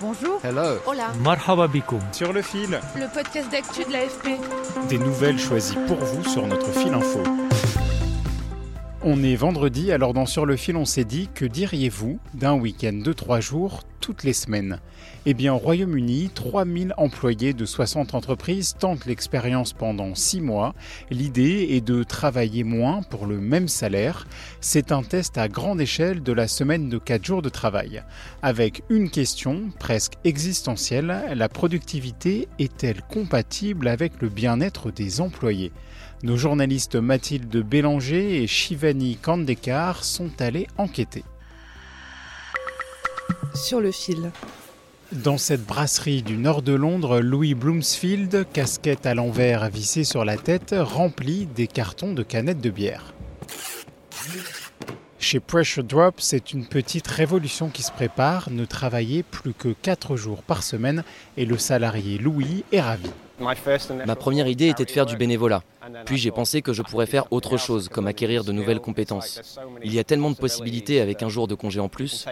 Bonjour. Hello. Hola. Marhaba. Sur le fil, Le podcast d'actu de l'AFP. des nouvelles choisies pour vous sur notre fil info. On est vendredi, alors dans Sur le fil, on s'est dit que diriez-vous d'un week-end de 3 jours toutes les semaines Eh bien, au Royaume-Uni, 3000 employés de 60 entreprises tentent l'expérience pendant 6 mois. L'idée est de travailler moins pour le même salaire. C'est un test à grande échelle de la semaine de 4 jours de travail. Avec une question presque existentielle, la productivité est-elle compatible avec le bien-être des employés? Nos journalistes Mathilde Bélanger et Shivani Kandekar sont allés enquêter. Sur le fil. Dans cette brasserie du nord de Londres, Louis Bloomsfield, casquette à l'envers vissée sur la tête, remplit des cartons de canettes de bière. Chez Pressure Drop, c'est une petite révolution qui se prépare, ne travailler plus que 4 jours par semaine et le salarié Louis est ravi. Ma première idée était de faire du bénévolat. Puis j'ai pensé que je pourrais faire autre chose, comme acquérir de nouvelles compétences. Il y a tellement de possibilités avec un jour de congé en plus.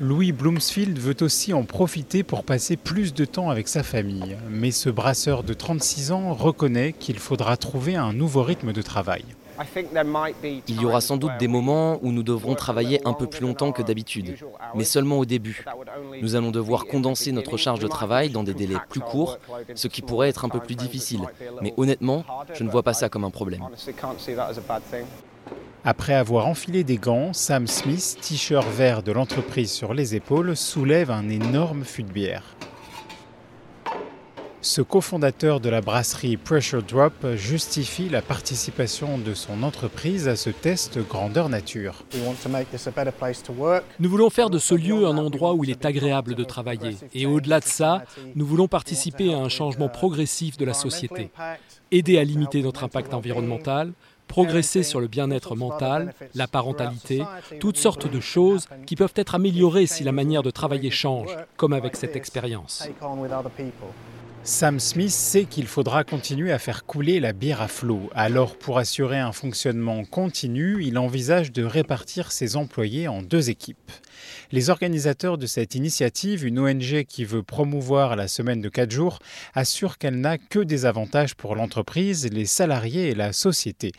Louis Bloomsfield veut aussi en profiter pour passer plus de temps avec sa famille. Mais ce brasseur de 36 ans reconnaît qu'il faudra trouver un nouveau rythme de travail. Il y aura sans doute des moments où nous devrons travailler un peu plus longtemps que d'habitude, mais seulement au début. Nous allons devoir condenser notre charge de travail dans des délais plus courts, ce qui pourrait être un peu plus difficile. Mais honnêtement, je ne vois pas ça comme un problème. Après avoir enfilé des gants, Sam Smith, t-shirt vert de l'entreprise sur les épaules, soulève un énorme fût de bière. Ce cofondateur de la brasserie Pressure Drop justifie la participation de son entreprise à ce test grandeur nature. Nous voulons faire de ce lieu un endroit où il est agréable de travailler. Et au-delà de ça, nous voulons participer à un changement progressif de la société. Aider à limiter notre impact environnemental, progresser sur le bien-être mental, la parentalité, toutes sortes de choses qui peuvent être améliorées si la manière de travailler change, comme avec cette expérience. Sam Smith sait qu'il faudra continuer à faire couler la bière à flot. Alors, pour assurer un fonctionnement continu, il envisage de répartir ses employés en deux équipes. Les organisateurs de cette initiative, une ONG qui veut promouvoir la semaine de 4 jours, assurent qu'elle n'a que des avantages pour l'entreprise, les salariés et la société.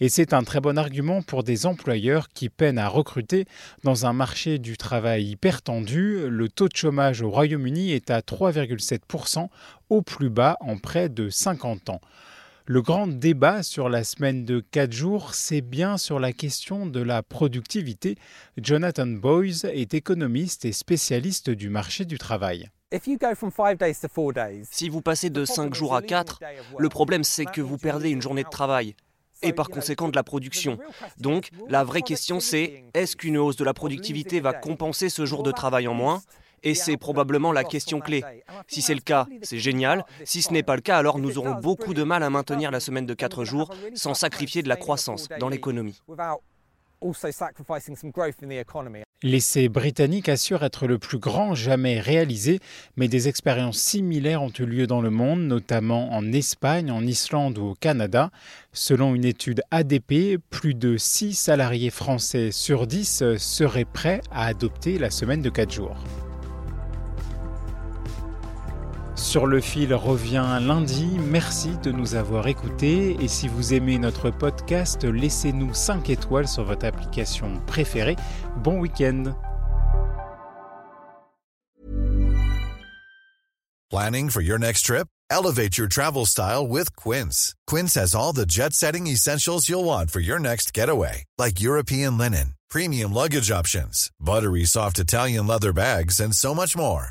Et c'est un très bon argument pour des employeurs qui peinent à recruter dans un marché du travail hyper tendu. Le taux de chômage au Royaume-Uni est à 3,7% au plus bas en près de 50 ans. Le grand débat sur la semaine de 4 jours, c'est bien sur la question de la productivité. Jonathan Boyes est économiste et spécialiste du marché du travail. Si vous passez de 5 jours à 4, le problème c'est que vous perdez une journée de travail et par conséquent de la production. Donc la vraie question c'est est-ce qu'une hausse de la productivité va compenser ce jour de travail en moins? Et c'est probablement la question clé. Si c'est le cas, c'est génial. Si ce n'est pas le cas, alors nous aurons beaucoup de mal à maintenir la semaine de 4 jours sans sacrifier de la croissance dans l'économie. L'essai britannique assure être le plus grand jamais réalisé, mais des expériences similaires ont eu lieu dans le monde, notamment en Espagne, en Islande ou au Canada. Selon une étude ADP, plus de 6 salariés français sur 10 seraient prêts à adopter la semaine de 4 jours. Sur le fil revient lundi. Merci de nous avoir écoutés. Et si vous aimez notre podcast, laissez-nous 5 étoiles sur votre application préférée. Bon week-end. Planning for your next trip? Elevate your travel style with Quince. Quince has all the jet setting essentials you'll want for your next getaway, like European linen, premium luggage options, buttery soft Italian leather bags, and so much more.